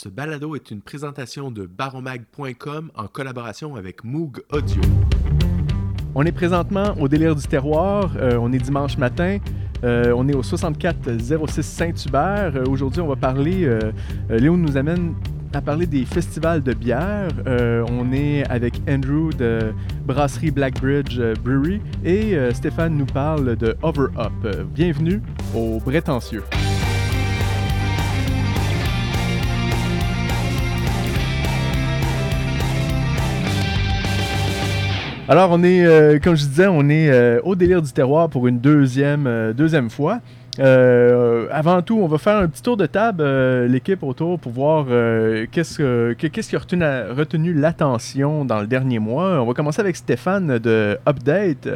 Ce balado est une présentation de baromag.com en collaboration avec Moog Audio. On est présentement au délire du terroir. Euh, on est dimanche matin. Euh, on est au 6406 Saint-Hubert. Euh, Aujourd'hui, on va parler. Léo nous amène à parler des festivals de bière. On est avec Andrew de Brasserie Blackbridge Brewery et Stéphane nous parle de Over Up. Bienvenue au Bretencieux. Alors, on est, euh, comme je disais, on est euh, au délire du terroir pour une deuxième, euh, deuxième fois. Avant tout, on va faire un petit tour de table, l'équipe autour, pour voir qu'est-ce, que- que- qu'est-ce qui a retenu, retenu l'attention dans le dernier mois. On va commencer avec Stéphane de Update.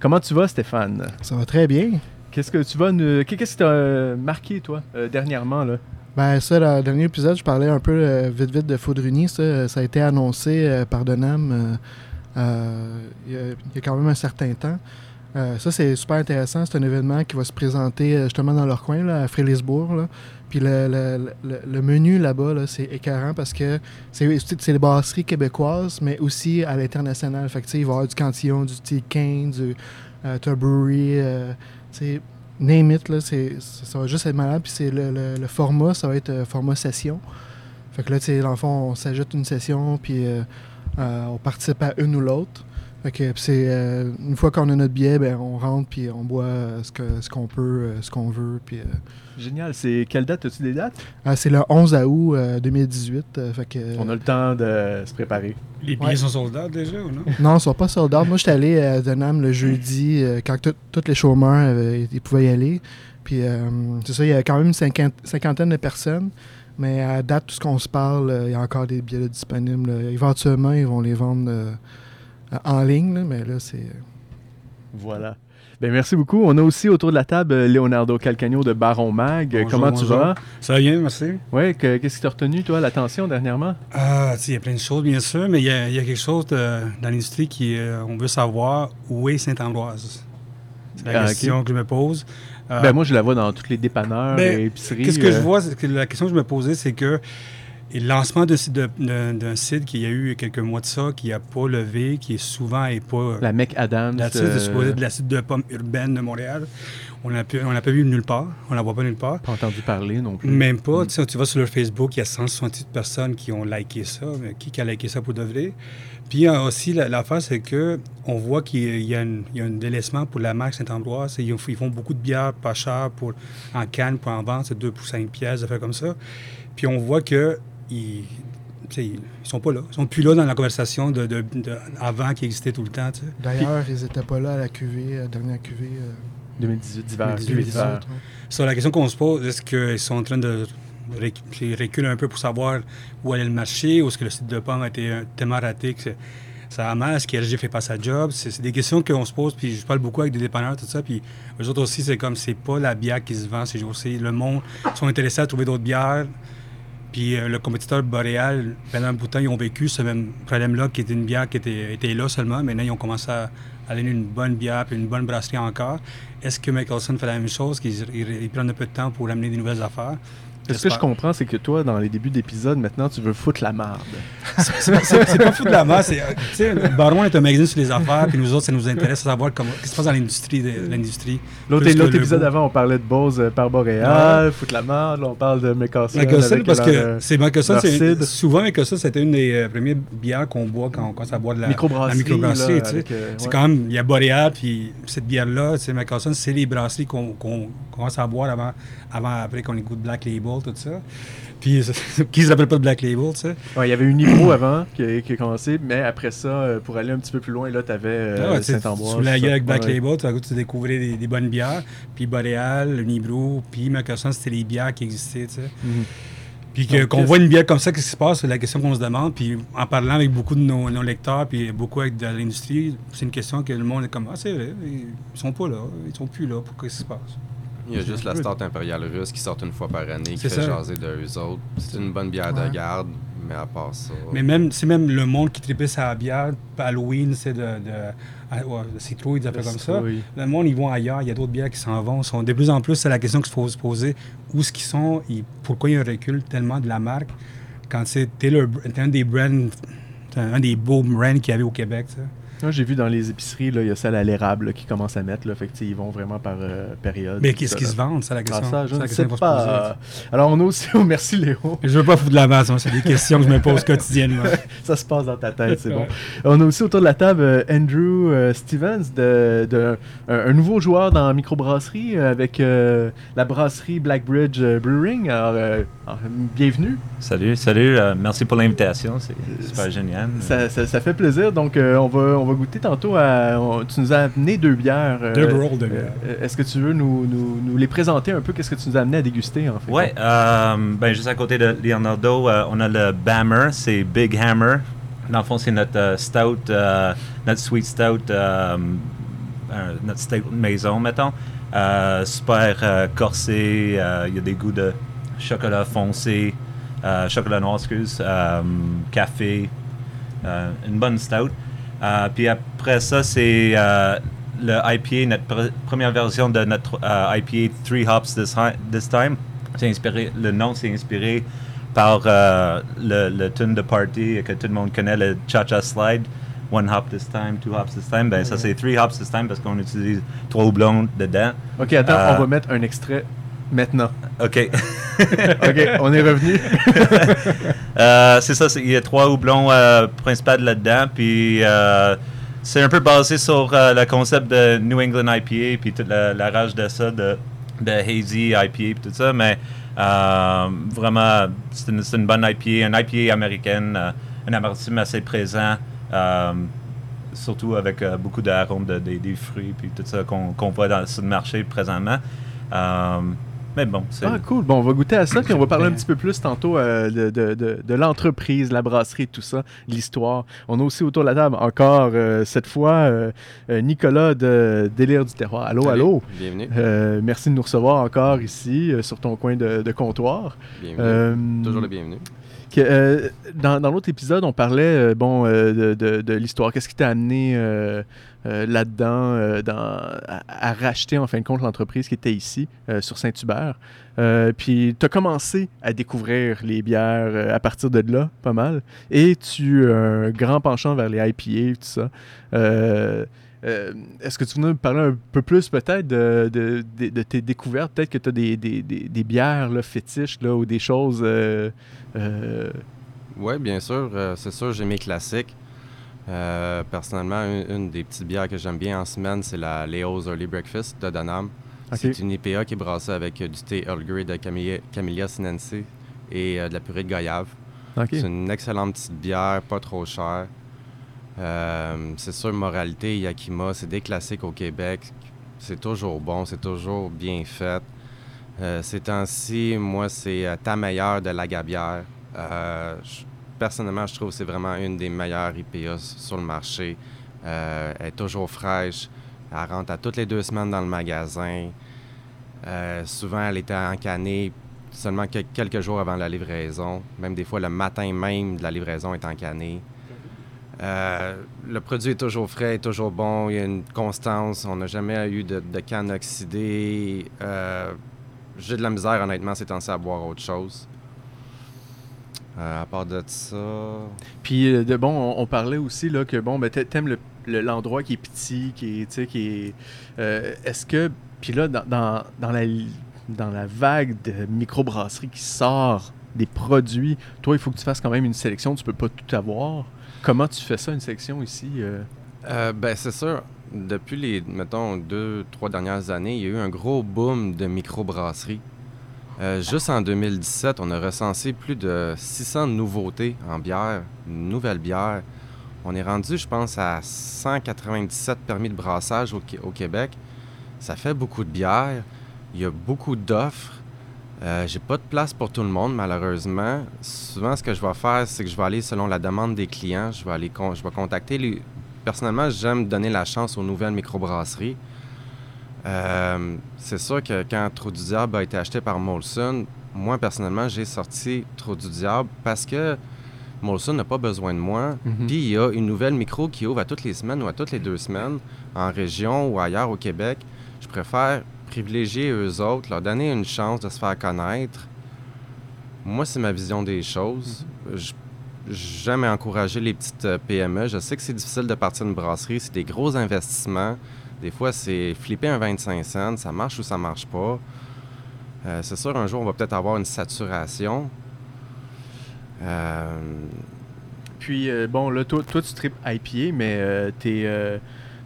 Comment tu vas, Stéphane? Ça va très bien. Qu'est-ce que tu vas nous... Qu'est-ce qui t'a marqué, toi, dernièrement? Là? Ben ça, dans le dernier épisode, je parlais un peu euh, vite vite de Faudruni. Ça, ça a été annoncé euh, par Denham il y, a- il y a quand même un certain temps. Euh, ça, c'est super intéressant. C'est un événement qui va se présenter euh, justement dans leur coin, là, à Frélisbourg. Puis le, menu là-bas, là, c'est écœurant parce que c'est des brasseries québécoises, mais aussi à l'international. Fait il va y avoir du Cantillon, du Tilquin, du euh, euh, name it, là, ça va juste être malade. Puis le, le- format, ça va être euh, format session. Fait que là, dans le fond, on s'ajoute une session, puis euh, euh, on participe à une ou l'autre. Fait que puis c'est euh, une fois qu'on a notre billet, ben, on rentre puis on boit euh, ce, que, ce qu'on peut, euh, ce qu'on veut. Puis, euh, Génial. C'est quelle date? As-tu des dates? c'est le 11 août euh, 2018. euh, fait que, On a le temps de se préparer. Les billets Ouais. sont soldats déjà ou non? Non, ils sont pas sold out. Moi, j'étais allé à Denham le jeudi euh, quand tous les chômeurs euh, ils pouvaient y aller. Puis, euh, c'est ça, il y a quand même une cinquantaine de personnes. Mais à date, tout ce qu'on se parle, euh, il y a encore des billets là, disponibles. là. Éventuellement, ils vont les vendre euh, en ligne, là, mais là, c'est. Voilà. Ben, merci beaucoup. On a aussi autour de la table euh, Leonardo Calcagno de Baron Mag. Bonjour, Comment tu bonjour. vas? Ça va bien, merci. Ouais, que- qu'est-ce qui t'a retenu, toi, l'attention dernièrement? Ah, il y a plein de choses, bien sûr, mais il y a, il y a quelque chose de- dans l'industrie qui, euh, on veut savoir où est Saint-Ambroise. C'est la Ah, question que je me pose. Euh, Ben, moi, je la vois dans tous les dépanneurs Ben, et épiceries. Qu'est-ce que je euh, vois, que la question que je me posais, c'est que le lancement d'un site, site qu'il y a eu il y a quelques mois de ça, qui n'a pas levé, qui est souvent et pas. La Mec Adams. La euh, c'est supposé de la site de pommes urbaine de Montréal. On n'a pas vu nulle part. On la voit pas nulle part. Pas entendu parler non plus. Même pas. Mm. Tu vas sur leur Facebook, il y a 168 personnes qui ont liké ça. Mais qui, qui a liké ça pour de vrai? Puis euh, aussi, la- l'affaire, c'est que on voit qu'il y a, une- il y a un délaissement pour la marque Saint-Ambroise. Ils, ils font beaucoup de bières pas chères pour, en canne pour en vendre. C'est 2 pour 5 pièces, des affaires comme ça. Puis on voit que ils, tu sais, ils sont pas là. Ils sont plus là dans la conversation de, de- de- avant qui existait tout le temps. D'ailleurs, ils n'étaient pas là à la cuvée, à la dernière cuvée. euh, 2018 d'hiver. 2018 cuvée d'hiver. 2018, ouais. Sur la question qu'on se pose, est-ce qu'ils sont en train de reculent un peu pour savoir où allait le marché, ou est-ce que le site de pomme a été euh, tellement raté que ça a mal, est-ce que LG fait pas sa job? C'est des questions qu'on se pose, puis je parle beaucoup avec des dépanneurs, tout ça, puis eux autres aussi, c'est comme, c'est pas la bière qui se vend ces jours-ci. Le monde sont intéressés à trouver d'autres bières, puis euh, le compétiteur Boréal, pendant un bout de temps, ils ont vécu ce même problème-là, qui était une bière qui était, était là seulement. Maintenant, ils ont commencé à, à donner une bonne bière puis une bonne brasserie encore. Est-ce que Michelson fait la même chose, qu'ils ils- ils prennent un peu de temps pour amener des nouvelles affaires? Ce que je comprends, c'est que toi, dans les débuts d'épisode, maintenant, tu veux foutre la marde? C'est pas fou de la masse. c'est, euh, Baron est un magazine sur les affaires, puis nous autres, ça nous intéresse de savoir comment, qu'est-ce qui se passe dans l'industrie. de- l'industrie. L'autre épisode avant, on parlait de Bose euh, par Boréal, foutre la marde, là, on parle de. Michelson, avec parce que euh, c'est cidre. souvent Michelson, c'était une des euh, premières bières qu'on boit quand on commence à boire de la, microbrasserie. euh, C'est ouais. quand même, il y a Boréal, puis cette bière-là, c'est Michelson, c'est les brasseries qu'on qu'on commence à boire avant, avant après qu'on écoute Black Label, tout ça. Puis, qui se rappelle pas de Black Label, tu sais? Ouais, il y avait une Nipro avant qui a, qui a commencé, mais après ça, euh, pour aller un petit peu plus loin, là, tu avais Ah Saint-Ambroise. Sous la gueule avec Black Ouais. Label, tu découvrais des, des bonnes bières. Puis Boréal, le Nibro, puis Michelson, c'était les bières qui existaient, tu sais. Mhm. Puis qu'on qu'est-ce- voit une bière comme ça, qu'est-ce qui se passe? C'est la question qu'on se demande. Puis en parlant avec beaucoup de nos, nos lecteurs, puis beaucoup avec de l'industrie, c'est une question que le monde est comme Ah, c'est vrai, ils sont pas là, ils sont plus là, pourquoi qu'est-ce qui se passe? Il y a juste la Stout impériale russe qui sort une fois par année, qui fait ça. jaser de eux autres. C'est une bonne bière Ouais. de garde, Mais à part ça. Mais même, c'est même le monde qui tripait sa bière. Halloween, c'est de, de, ah, ouais, de citrouille, des affaires comme ça. Le monde, ils vont ailleurs. Il y a d'autres bières qui s'en vont. Sont, de plus en plus, c'est la question qu'il faut se poser. Où est-ce qu'ils sont? Et pourquoi il y a un recul tellement de la marque? Quand c'est t'es le- t'es un des brands, un des beaux brands qu'il y avait au Québec. ça. Moi, j'ai vu dans les épiceries, il y a celle à l'érable qui commence à mettre. Là, fait que, ils vont vraiment par euh, période. Mais qu'est-ce ça, qu'ils se vendent, c'est la question? Ah, ça, je ne question sais poser. pas. Alors, on a aussi... oh, merci, Léo. Je veux pas foutre de la masse, moi, c'est des questions que je me pose quotidiennement. Ça se passe dans ta tête, c'est bon. On a aussi autour de la table euh, Andrew euh, Stevens, de, de- un, un nouveau joueur dans la microbrasserie avec euh, la brasserie Blackbridge Brewing. Alors, alors, bienvenue. Salut, salut. euh, merci pour l'invitation. C'est super génial. Ça, ça- ça fait plaisir. Donc, euh, on, va, on va goûter tantôt à. on- tu nous as amené deux bières. euh, Deux growls de bière. euh, Est-ce que tu veux nous, nous- nous les présenter un peu? Qu'est-ce que tu nous as amené à déguster en fait? Ouais, euh, ben, juste à côté de Leonardo, euh, on a le Bammer, c'est Big Hammer. Dans le fond, c'est notre euh, stout, euh, notre sweet stout, euh, euh, notre stout maison, mettons. Euh, super euh, corsé, euh, il y a des goûts de chocolat foncé, euh, chocolat noir, excuse, euh, café, euh, une bonne stout. Puis après ça, c'est le IPA, notre pr- première version de notre IPA Three Hops This, hi- this Time. C'est inspiré, le nom c'est inspiré par le, le tune de party que tout le monde connaît, le Cha-Cha Slide. One hop this time, two hops this time. Ben, ça c'est three hops this time parce qu'on utilise trois houblons dedans. Ok, attends, Euh, on va mettre un extrait maintenant. OK. ok, on est revenu. Euh, c'est ça, il y a trois houblons euh, principaux là-dedans, puis euh, c'est un peu basé sur euh, le concept de New England IPA, puis toute la, la rage de ça, de, de Hazy IPA, puis tout ça, mais vraiment, c'est une, bonne IPA, une IPA américaine, un amertume assez présent, surtout avec beaucoup d'arômes de, des- des fruits, puis tout ça qu'on voit dans, sur le marché présentement. Mais bon, c'est... Ah, cool. Bon, on va goûter à ça, puis on va parler un petit peu plus tantôt euh, de, de- de- de l'entreprise, la brasserie, tout ça, l'histoire. On a aussi autour de la table encore, euh, cette fois, euh, euh, Nicolas de Délire du Terroir. Allô, Salut, allô? Bienvenue. Euh, merci de nous recevoir encore ici, euh, sur ton coin de, de comptoir. bienvenue. Euh, Toujours le bienvenu. Euh, dans l'autre épisode, on parlait euh, bon, euh, de, l'histoire. Qu'est-ce qui t'a amené là-dedans dans- à, à racheter en fin de compte l'entreprise qui était ici, sur Saint-Hubert? Puis tu as commencé à découvrir les bières à partir de là, pas mal. Et tu as un grand penchant vers les IPA, tout ça. Euh, Est-ce que tu veux nous parler un peu plus peut-être de, de- de- de tes découvertes? Peut-être que tu as des, des- des- des bières là, fétiches là, ou des choses... euh, euh, Oui, bien sûr. c'est sûr, j'ai mes classiques. Personnellement, une, une des petites bières que j'aime bien en semaine, c'est la Leo's Early Breakfast de Donham. Ok. C'est une IPA qui est brassée avec du thé Earl Grey de Camellia, Camellia sinensis et de la purée de goyave. C'est une excellente petite bière, pas trop chère. Euh, c'est sûr, Moralité, Yakima, c'est des classiques au Québec. C'est toujours bon, c'est toujours bien fait. Euh, ces temps-ci, moi, c'est euh, ta meilleure de la Gabière. Euh, personnellement, je trouve que c'est vraiment une des meilleures IPA sur le marché. Elle est toujours fraîche. Elle rentre à toutes les deux semaines dans le magasin. Souvent, elle était encannée seulement que- quelques jours avant la livraison. Même des fois, le matin même de la livraison est encannée. Euh, le produit est toujours frais, est toujours bon, il y a une constance. On n'a jamais eu de, canne oxydée. Euh, J'ai de la misère, honnêtement, ces temps-ci à boire autre chose. Euh, à part de ça. Puis, de, bon, on, parlait aussi là, que bon, ben, t'a- t'aimes le- le- l'endroit qui est petit, qui est. est Est-ce que. Puis là, dans, dans, dans la, dans la vague de microbrasserie qui sort des produits, toi, il faut que tu fasses quand même une sélection. Tu peux pas tout avoir. Comment tu fais ça, une sélection ici euh? Euh, ben, c'est sûr. Depuis les, mettons, deux, trois dernières années, il y a eu un gros boom de microbrasseries. Euh, juste en 2017, on a recensé plus de 600 nouveautés en bière, nouvelles bières. On est rendu, je pense, à 197 permis de brassage au, au Québec. Ça fait beaucoup de bières. Il y a beaucoup d'offres. Euh, J'ai pas de place pour tout le monde, malheureusement. Souvent, ce que je vais faire, c'est que je vais aller selon la demande des clients. Je vais aller con- je vais contacter les. Personnellement, j'aime donner la chance aux nouvelles microbrasseries. Euh, c'est sûr que quand Trou du Diable a été acheté par Molson, moi, personnellement, j'ai sorti Trou du Diable parce que Molson n'a pas besoin de moi. Mhm. Puis il y a une nouvelle micro qui ouvre à toutes les semaines ou à toutes les deux semaines, en région ou ailleurs au Québec. Je préfère privilégier eux autres, leur donner une chance de se faire connaître. Moi, c'est ma vision des choses. Je- J'aime encourager les petites euh, PME. Je sais que c'est difficile de partir une brasserie, c'est des gros investissements. Des fois, c'est flipper un 25 cents, ça marche ou ça marche pas. Euh, c'est sûr, un jour, on va peut-être avoir une saturation. Euh, Puis, euh, bon, là, toi, toi tu tripes IPA, mais euh, tes,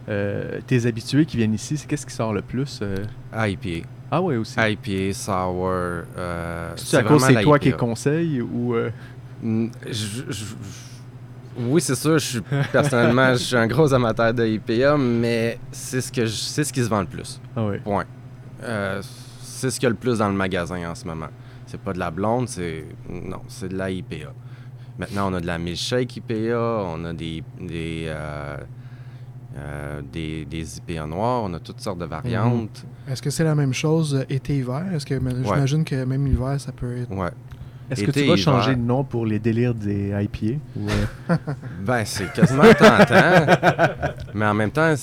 euh, tes habitués qui viennent ici, c'est qu'est-ce qui sort le plus? euh? IPA. Ah ouais, aussi. IPA, sour. Euh, C'est à cause vraiment c'est toi qui conseille ou... euh? Mm, je- je- je- Oui, c'est sûr, je suis personnellement, je suis un gros amateur de IPA, mais c'est ce que je- c'est ce qui se vend le plus. Ah ouais. Point. C'est ce qu'il y a le plus dans le magasin en ce moment. C'est pas de la blonde, c'est non, c'est de la IPA. Maintenant, on a de la milkshake IPA, on a des des, euh, des, des IPA noirs, on a toutes sortes de variantes. Est-ce que c'est la même chose euh, été-hiver? Est-ce que j'imagine que même l'hiver, ça peut être. Ouais. Est-ce que tu vas hiver. changer de nom pour les délires des IPA? Ou, euh? Ben, c'est quasiment tentant. mais en même temps,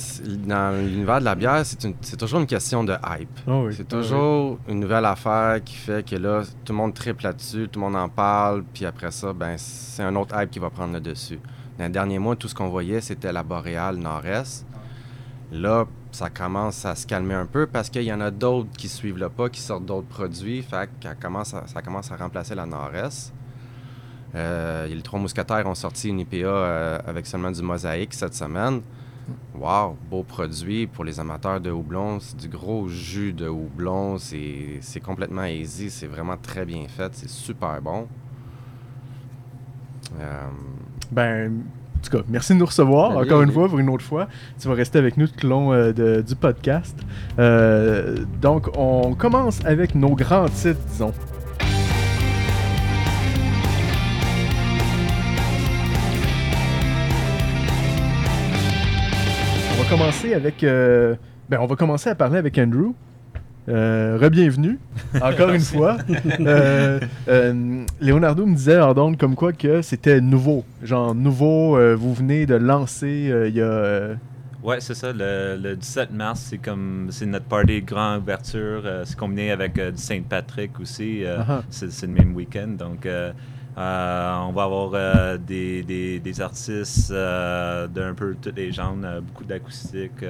dans l'univers de la bière, c'est toujours une question de hype. Ah oui. C'est Ah oui. toujours une nouvelle affaire qui fait que là, tout le monde triple là-dessus, tout le monde en parle, puis après ça, ben, c'est un autre hype qui va prendre le dessus. Dans les derniers mois, tout ce qu'on voyait, c'était la boréale nord-est. Là, ça commence à se calmer un peu parce qu'il y en a d'autres qui suivent le pas, qui sortent d'autres produits, fait que ça commence à, remplacer la nord-est. Euh, les trois mousquetaires ont sorti une IPA euh, avec seulement du mosaïque cette semaine. Wow, beau produit pour les amateurs de houblon. C'est du gros jus de houblon. C'est complètement easy. C'est vraiment très bien fait. C'est super bon. Euh, Ben, en tout cas, merci de nous recevoir encore bien, une bien. fois pour une autre fois. Tu vas rester avec nous tout le long euh, de- du podcast. Euh, donc, on commence avec nos grands titres, disons. On va commencer avec. euh, ben, on va commencer à parler avec Andrew. Euh, Rebienvenue, encore une fois. Euh, euh, Leonardo me disait hors d'onde comme quoi que c'était nouveau. Genre nouveau, vous venez de lancer il y a. Ouais, c'est ça. Le, le 17 mars, c'est comme c'est notre party grande ouverture. c'est combiné avec du Saint-Patrick aussi. Ah ah. c'est, le même week-end. Donc, euh, on va avoir euh, des, des- des artistes euh, d'un peu tous les genres, beaucoup d'acoustique,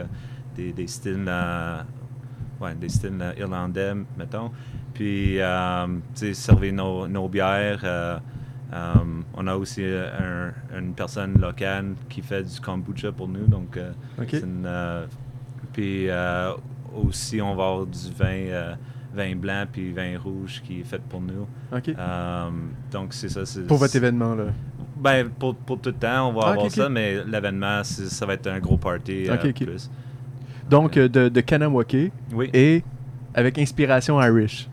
des, des styles, ouais, des styles euh, irlandais, mettons. Puis, euh, tu sais, servir nos, nos bières. euh, on a aussi un- une personne locale qui fait du kombucha pour nous. Donc, euh, une, euh, puis euh, aussi, on va avoir du vin, vin blanc puis vin rouge qui est fait pour nous. Donc, c'est ça. c'est- Pour votre événement, là. Ben, pour, pour tout le temps, on va Ah, avoir ça, mais l'événement, ça va être un gros party. plus. Donc, euh, de, de Kanawake Oui. et avec inspiration Irish.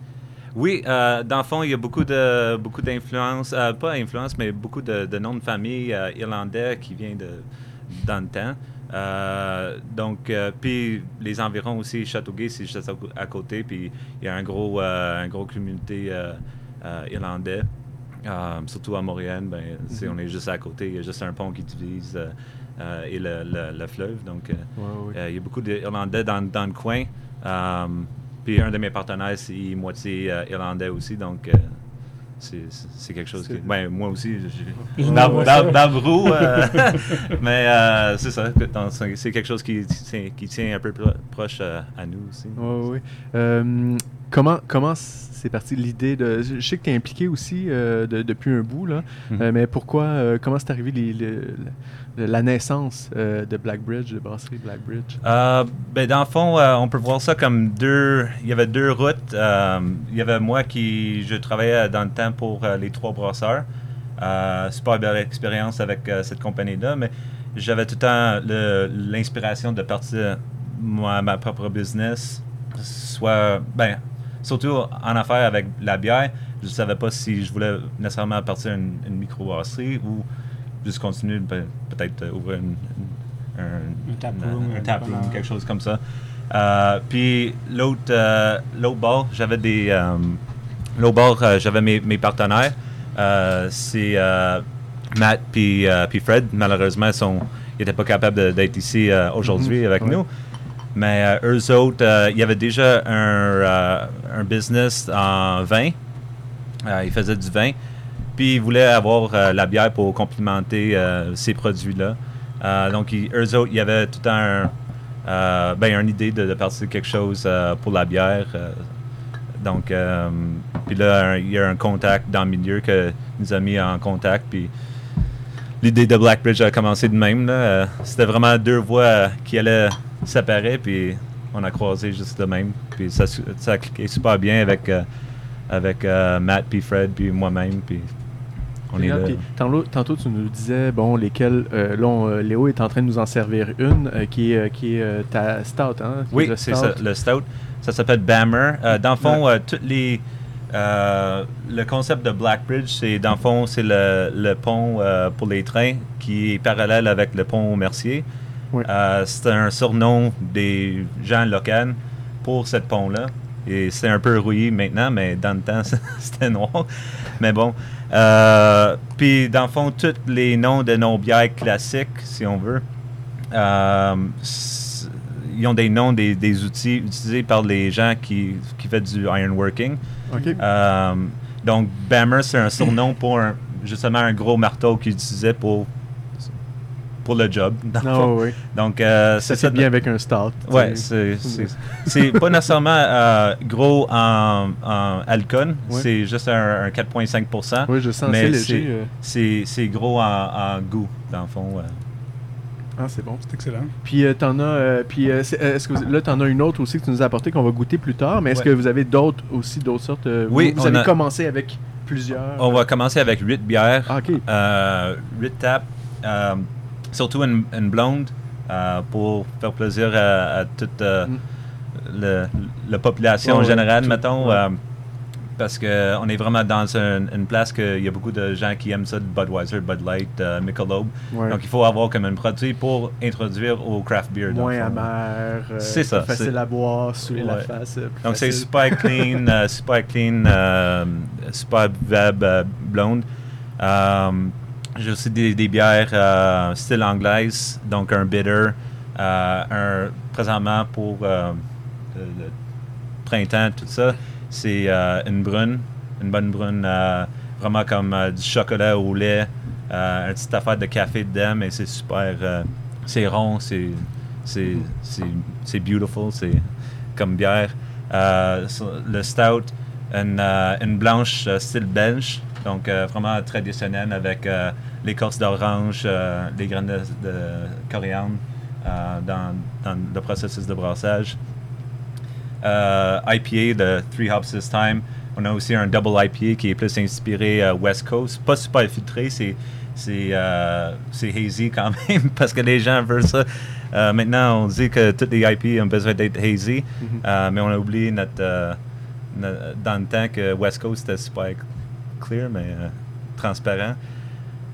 Oui, euh, dans le fond, il y a beaucoup de beaucoup d'influences, euh, pas influence, mais beaucoup de, de noms de famille euh, irlandais qui viennent de dans le temps. Donc, puis les environs aussi, Châteauguay, c'est juste à, à côté, puis il y a un gros, un gros communauté irlandais, surtout à Montréal. Ben, Mhm. on est juste à côté, il y a juste un pont qui divise euh, et le, le- le fleuve. Donc, euh, euh, il y a beaucoup d'Irlandais dans, dans le coin. Puis un de mes partenaires, c'est moitié euh, irlandais aussi, donc euh, c'est quelque chose que... Ben, moi aussi, roux, euh, mais euh, c'est ça, c'est quelque chose qui, tient- qui tient un peu pro- proche euh, à nous aussi. Oui, oui. Euh, comment comment c'est parti? L'idée de. Je sais que tu es impliqué aussi euh, de- depuis un bout, là. Mhm. Euh, mais pourquoi, euh, comment c'est arrivé les- la naissance de Blackbridge, de brasserie Blackbridge? Ben, dans le fond, on peut voir ça comme deux. Il y avait deux routes. Il y avait moi qui. Je travaillais dans le temps pour les trois brasseurs. Super belle expérience avec cette compagnie-là, mais j'avais tout le temps l'inspiration de partir moi, ma propre business. Soit. Ben, surtout en affaires avec la bière. Je ne savais pas si je voulais nécessairement partir une, une microbrasserie ou juste continuer, ben, peut-être euh, ouvrir une, une- un, tap une- room, un tap room, voilà. quelque chose comme ça. Euh, puis l'autre euh, l'autre bord, j'avais des. euh, l'autre bord, euh, j'avais mes, mes partenaires. C'est Matt puis Fred, malheureusement, ils sont, ils n'étaient pas capables d'être ici aujourd'hui avec Ouais. nous. Mais euh, eux autres, euh, il y avait déjà un, euh, un business en vin. Euh, ils faisaient du vin. Puis ils voulaient avoir la bière pour complimenter ces produits-là. Donc, eux autres, il y avait tout un, ben, une idée de, de partir quelque chose pour la bière. donc, puis là, il y a un contact dans le milieu que nous a mis en contact. Puis l'idée de Blackbridge a commencé de même. C'était vraiment deux voix euh, qui allaient séparer, puis on a croisé juste de même. Puis ça, ça a cliqué super bien avec, euh, avec euh, Matt, puis Fred, puis moi-même. Puis on est là. Tantôt, tantôt, tu nous disais, bon, lesquels. euh, là, on- Léo est en train de nous en servir une qui est, qui est ta stout, hein? Oui, c'est ça, le stout. Ça s'appelle Bammer. Dans le fond, toutes les, le concept de Blackbridge, c'est dans le fond, c'est le, le pont pour les trains qui est parallèle avec le pont Mercier. Oui. Euh, c'est un surnom des gens locaux pour cette pont-là. Et c'est un peu rouillé maintenant, mais dans le temps, c'était noir. Mais bon. Euh, Puis, dans le fond, tous les noms de nos bières classiques, si on veut, euh, ils ont des noms des, des outils utilisés par les gens qui, qui font du ironworking. OK. Euh, donc, Bammer, c'est un surnom pour un- justement un gros marteau qu'ils utilisaient pour, pour le job. oui. Donc, euh, Ça c'est fait bien avec un stout. tu Ouais, sais. c'est pas nécessairement euh, gros en, en alcool, Ouais. c'est juste un, un 4,5%. Oui, je sens Mais c'est- euh. C'est gros en, en goût, dans le fond. ouais. Ah, c'est bon. C'est excellent. Puis euh, t'en as, euh, puis euh, est-ce que vous- là t'en as une autre aussi que tu nous as apporté qu'on va goûter plus tard. Mais est-ce Ouais. que vous avez d'autres aussi d'autres sortes euh, vous- Oui, vous, avez a- commencé avec plusieurs? On va commencer avec 8 bières. Ah, ok. Euh, 8 tapes, euh, surtout une, une blonde, euh, pour faire plaisir à, à toute euh, Mm. le- la population Ouais, générale, tout, mettons. ouais. euh, parce qu'on est vraiment dans une, une place qu'il y a beaucoup de gens qui aiment ça, Budweiser, Bud Light, Michelob. Ouais. Donc il faut avoir comme un produit pour introduire au craft beer. Moins amer. C'est ça, Facile à boire, saouler la face. Donc c'est super clean, super clean, super euh, blonde. J'ai aussi des, bières euh, style anglaise, donc un bitter, euh, un présentement pour euh, le, printemps, tout ça, c'est une brune, une bonne brune, vraiment comme du chocolat au lait, une petite affaire de café dedans, mais c'est super, c'est rond, c'est c'est c'est c'est beautiful, c'est comme bière. Le stout, une, une blanche style belge, donc vraiment traditionnelle avec l'écorce d'orange, euh, les graines de, de coriandre euh, dans, dans le processus de brassage. Euh, IPA de Three Hops This Time. On a aussi un double IPA qui est plus inspiré euh, West Coast. Pas super filtré, c'est c'est euh, c'est hazy quand même parce que les gens veulent ça. Euh, maintenant, on dit que toutes les IPA ont besoin d'être hazy, Mhm. euh, mais on a oublié notre, euh, no- dans le temps que West Coast était super clear, mais euh, transparent.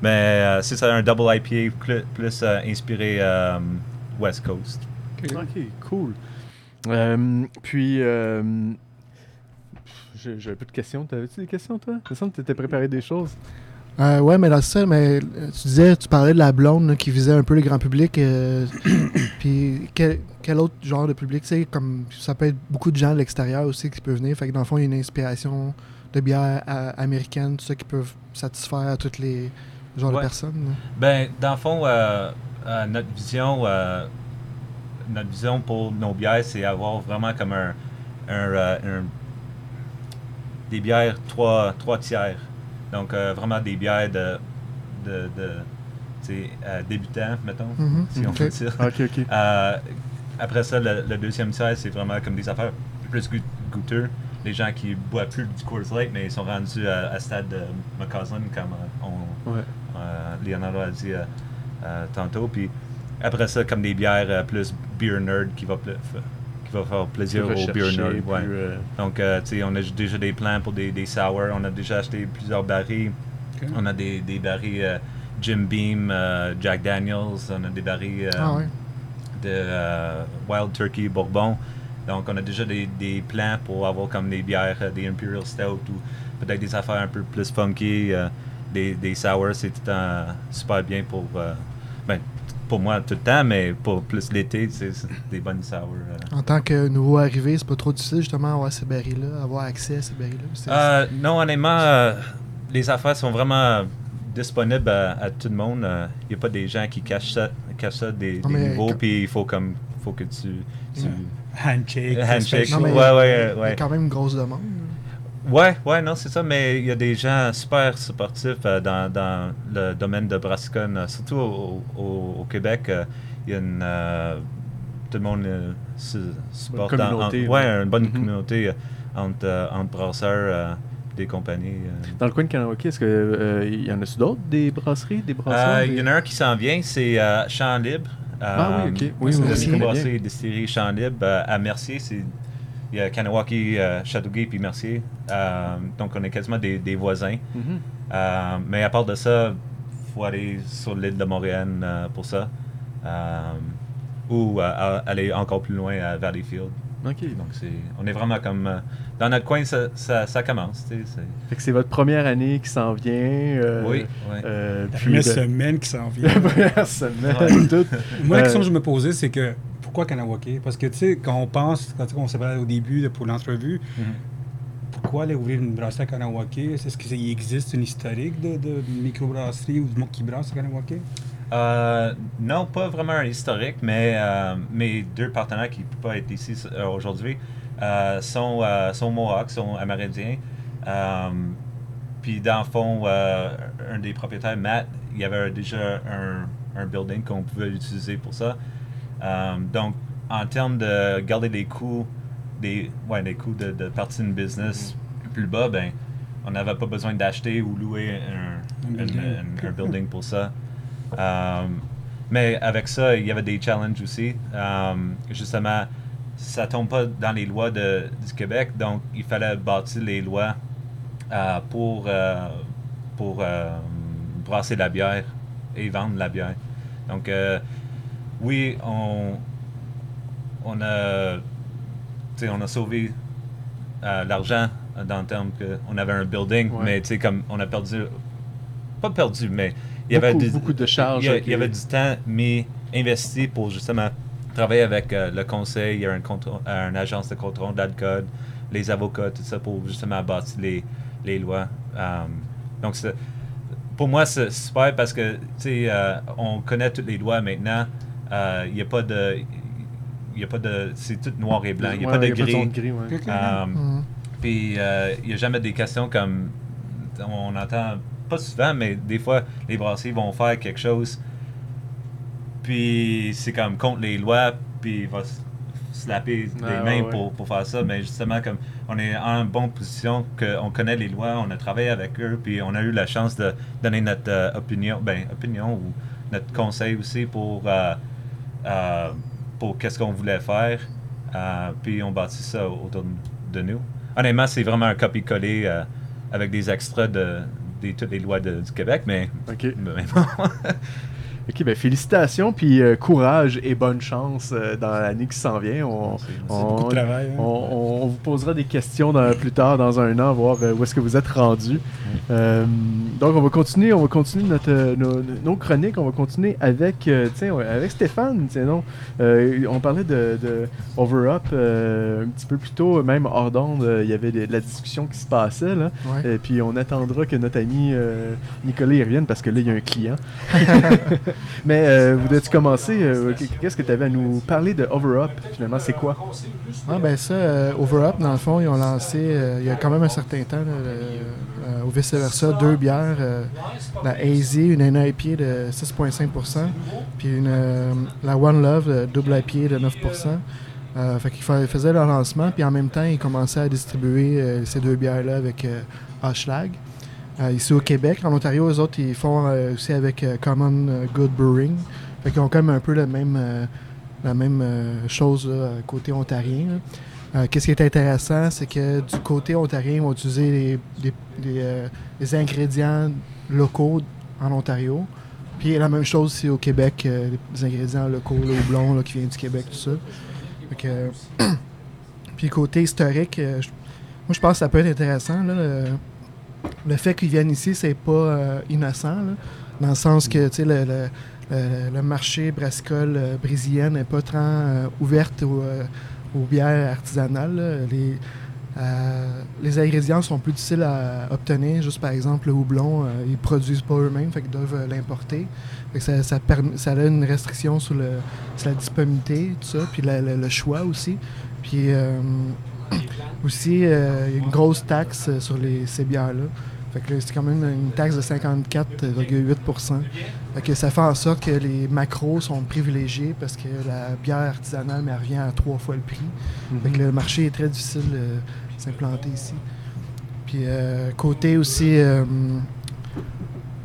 Mais euh, c'est ça, un double IPA plus, plus, euh, inspiré euh, West Coast. Ok, cool. Euh, puis, euh, j'ai j'ai un peu de questions. T'avais-tu des questions, toi? Il me semble que tu étais préparé des choses. Euh, ouais, mais là, c'est ça, mais euh, tu disais, tu parlais de la blonde là, qui visait un peu le grand public. euh, puis quel, quel autre genre de public, tu sais, comme ça peut être beaucoup de gens de l'extérieur aussi qui peuvent venir. Fait que dans le fond, il y a une inspiration de bière euh, américaine, tout ça, qui peuvent satisfaire à toutes les genres Ouais. de personnes. Ben, dans le fond, euh, euh, notre vision, euh, notre vision pour nos bières, c'est avoir vraiment comme un, un, euh, un- des bières trois, trois tiers. Donc euh, vraiment des bières de, de, de tu sais, euh, débutants, mettons, Mhm, si on peut dire. Euh, après ça, le, le deuxième tiers, c'est vraiment comme des affaires plus goût- goûteux. Les gens qui boivent plus du Coors Light, mais ils sont rendus à, à stade de McCausland, comme euh, on, Ouais. Leonardo a dit euh, euh, tantôt. Puis après ça, comme des bières euh, plus beer nerd qui va, qui va faire plaisir aux beer nerds. ouais. euh, Donc, euh, tu sais, on a déjà des plans pour des, des sour. On a déjà acheté plusieurs barils. On a des, des barils euh, Jim Beam, euh, Jack Daniels. On a des barils euh, Ah ouais. de euh, Wild Turkey Bourbon. Donc, on a déjà des, des plans pour avoir comme des bières, euh, des Imperial Stout ou peut-être des affaires un peu plus funky, euh, des, des sours, c'est tout le temps super bien pour, euh, ben, pour moi tout le temps, mais pour plus l'été, c'est des bonnes sours. euh. En tant que nouveau arrivé, c'est pas trop difficile justement avoir ces barils-là, avoir accès à ces. C'est- Euh, non, honnêtement, euh, les affaires sont vraiment disponibles à, à tout le monde. Il n'y a pas des gens qui cachent ça, cachent ça des, Non, des mais nouveaux, quand- puis il faut comme faut que tu, tu Handshake. handshake. Non, mais- ouais, ouais, Il y a ouais. quand même une grosse demande. Ouais, ouais, non, c'est ça, mais il y a des gens super sportifs euh, dans, dans le domaine de Brascon, euh, surtout au, au- au Québec. euh, Il y a une. tout le monde se supporte. en- en- communauté, ouais, là. une bonne Mhm. communauté entre, entre brasseurs des compagnies. euh. Dans le coin de Kanawaki, est-ce qu'il y en a d'autres, des brasseries, des brasseurs? Euh, des- Il y en a un qui s'en vient, c'est Champ Libre. Ah oui, ok. Oui, c'est oui, oui, je microbrasserie connais et distillerie Champ Libre à Mercier. C'est, il y a Kanawaki, euh, Châteauguay puis Mercier. Euh, donc, on est quasiment des, des voisins. Mhm. Euh, mais à part de ça, il faut aller sur l'île de Montréal euh, pour ça. Euh, ou euh, aller encore plus loin à Valleyfield. OK. Donc, c'est, on est vraiment comme... euh, dans notre coin, ça, ça, ça commence. tu sais, c'est- Fait que c'est votre première année qui s'en vient. euh, oui, oui. euh, La puis première semaine qui s'en vient. La première semaine, Ouais. tout. Moi, la question que je me posais, c'est que pourquoi Kanawake? Parce que, tu sais, quand on pense, quand on s'est parlé au début de- pour l'entrevue, Mhm. pourquoi aller ouvrir une brasserie à Kanawake? Est-ce qu'il existe une historique de, de microbrasserie ou du monde qui brasse à Kanawake? Euh, non, pas vraiment un historique, mais euh, mes deux partenaires qui ne peuvent pas être ici euh, aujourd'hui euh, sont, sont Mohawks, sont amérindiens. Puis dans le fond, un des propriétaires, Matt, il y avait déjà un, un building qu'on pouvait utiliser pour ça. Euh, donc, en termes de garder les coûts, des, ouais, les coûts de, de partie d'une business plus bas, ben, on n'avait pas besoin d'acheter ou louer un, Un building. un- un building pour ça. Euh, mais avec ça, il y avait des challenges aussi. Euh, justement, ça tombe pas dans les lois de- du Québec, donc il fallait bâtir les lois euh, pour, euh, pour euh, brasser la bière et vendre la bière. Donc, oui, on, on, a, on a sauvé euh, l'argent dans le terme qu'on avait un building, Ouais. mais tu sais, comme on a perdu, pas perdu, mais il y avait Beaucoup- des- beaucoup de charges Il y, a- avec il y avait du temps mis investi pour justement travailler avec euh, le conseil, il y a un contrôle- euh, une agence de contrôle d'alcool, les avocats, tout ça pour justement bâtir les, les lois. Euh, donc, pour moi, c'est super parce que, tu sais, euh, on connaît toutes les lois maintenant. Euh, Il n'y a pas de... Il y a pas de... C'est tout noir et blanc. Il n'y a Ouais, pas de gris. Euh, Mhm. puis euh, il n'y a jamais des questions comme. On entend pas souvent, mais des fois, les brassiers vont faire quelque chose. Puis c'est comme contre les lois, puis il va slapper Ah, les ouais, mains ouais. Pour, pour faire ça. Mais justement, comme on est en bonne position, qu'on connaît les lois, on a travaillé avec eux, puis on a eu la chance de donner notre euh, opinion, ben, opinion ou notre conseil aussi pour, euh, euh, pour qu'est-ce qu'on voulait faire. Euh, puis on bâtit ça autour de nous. Honnêtement, c'est vraiment un copie-coller euh, avec des extraits de, de toutes les lois de- du Québec, mais, OK. mais bon. OK, ben félicitations, puis euh, courage et bonne chance euh, dans l'année qui s'en vient. On, beaucoup de travail, hein. On, vous posera des questions dans- plus tard, dans un an, voir euh, où est-ce que vous êtes rendu. Donc, on va continuer, on va continuer notre, nos, nos chroniques. On va continuer avec, avec Stéphane. Euh, on parlait de, de Over Up euh, un petit peu plus tôt, même hors d'onde, il y avait de, de la discussion qui se passait. Là. Ouais. Et puis, on attendra que notre ami Nicolas y revienne parce que là, il y a un client. Mais euh, voudrais-tu commencer euh, Qu'est-ce que tu avais à nous parler de Over Up Finalement, c'est quoi? Ah, ben ça, euh, Over Up, dans le fond, ils ont lancé, euh, il y a quand même un certain temps, là, ou vice-versa, deux bières, la AZ, une NIP de 6,5% puis la One Love, double IPA de 9 euh, fait qu'ils fa- ils faisaient leur lancement, puis en même temps, ils commençaient à distribuer ces deux bières-là avec euh. Euh, ici au Québec, en Ontario, eux autres, ils font euh, aussi avec euh, Common Good Brewing. Fait qu'ils ont quand même un peu même, la même chose côté ontarien. Qu'est-ce qui est intéressant, c'est que du côté ontarien, ils vont utiliser les, ingrédients locaux en Ontario. Puis la même chose ici au Québec, euh, des ingrédients locaux, le houblon là, qui vient du Québec, tout ça. Puis côté historique, moi je pense que ça peut être intéressant. Là, le fait qu'ils viennent ici, c'est pas euh, innocent, dans le sens que, le, le- le- marché brassicole euh, brésilien n'est pas tant euh, ouverte aux, euh, aux bières artisanales. Les, les ingrédients sont plus difficiles à obtenir. Juste par exemple, le houblon, euh, ils produisent pas eux-mêmes, fait doivent l'importer. Ça, ça, ça a une restriction sur, le, sur la disponibilité, tout ça, puis le, choix aussi. Puis aussi, euh, il y a une grosse taxe euh, sur les, ces bières-là. Fait que là, c'est quand même une taxe de 54,8 Fait que ça fait en sorte que les macros sont privilégiés parce que la bière artisanale mais elle revient à trois fois le prix. Fait que le marché est très difficile de s'implanter ici. Puis euh, côté aussi, euh,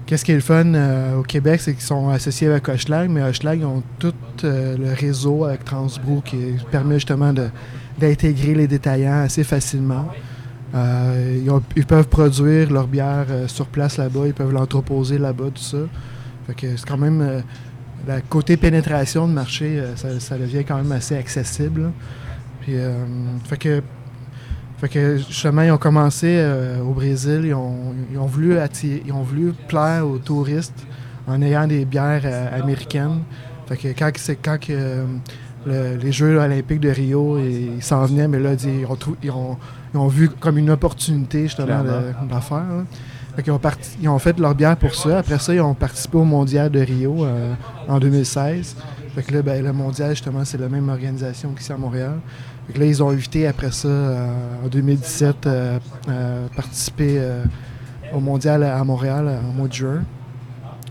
qu'est-ce qui est le fun euh, au Québec, c'est qu'ils sont associés avec Hochelag, mais Hochelag ils ont tout euh, le réseau avec Transbrou qui permet justement de- d'intégrer les détaillants assez facilement. Euh, ils, peuvent produire leur bière euh, sur place là-bas, ils peuvent l'entreposer là-bas, tout ça. Fait que c'est quand même. euh, la côté pénétration de marché, euh, ça, devient quand même assez accessible. Puis, fait que. Fait que justement, ils ont commencé au Brésil, ils ont, ils ont voulu attirer- ils ont voulu plaire aux touristes en ayant des bières américaines. Fait que quand c'est quand le- les Jeux olympiques de Rio, ils ils s'en venaient, mais là, ils ont, ils ont- ils ont vu comme une opportunité justement de, Clairement. de la faire. là. Fait qu'ils ont, parti- ils ont fait leur bière pour ça. Après ça, ils ont participé au mondial de Rio euh, en 2016. Fait que là, ben, le mondial, justement, c'est la même organisation qu'ici à Montréal. Fait que là, ils ont invité après ça, euh, en 2017, euh, euh, participer au mondial à Montréal en mois de juin.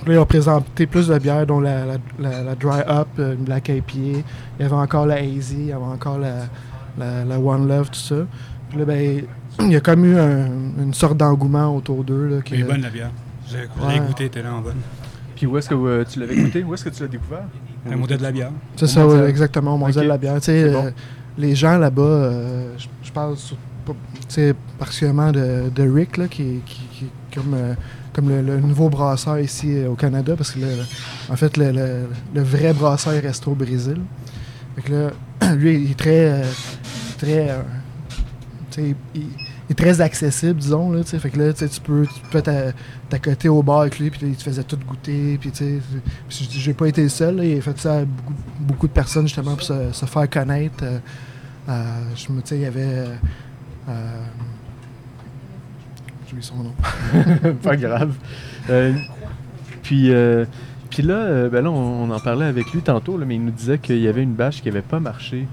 Là, ils ont présenté plus de bières, dont la, la- la- la Dry Up, euh, une Black IPA. Il y avait encore la Hazy, il y avait encore la, la- la One Love, tout ça. Puis là, ben, il y a comme eu un- une sorte d'engouement autour d'eux. là, Elle est bonne la bière. J'ai Ouais. j'ai goûté, elle était vraiment bonne. Puis où est-ce que euh, tu l'avais goûté? Où est-ce que tu l'as découvert? Un modèle de la bière. C'est Au ça, mondial. ouais, exactement, au mondial de la bière. Tu sais, C'est bon. euh, les gens là-bas, euh, je je parle particulièrement de, de Rick, là, qui, qui, qui est comme, euh, comme le, nouveau brasseur ici euh, au Canada, parce que le- en fait, le, vrai brasseur reste au Brésil. Fait que là, lui, il est très. euh, très euh, il, est très accessible, disons. Là, fait que là, tu peux, tu peux t'a- t'accoter au bar avec lui, puis il te faisait tout goûter. Puis, j'ai- pas été le seul. il a fait ça à beaucoup, beaucoup de personnes, justement, pour se, faire connaître. je me, il y avait. J'ai oublié son nom. pas grave. Euh, puis, euh, puis là, euh, ben là on, on en parlait avec lui tantôt, là, mais il nous disait qu'il y avait une bâche qui n'avait pas marché.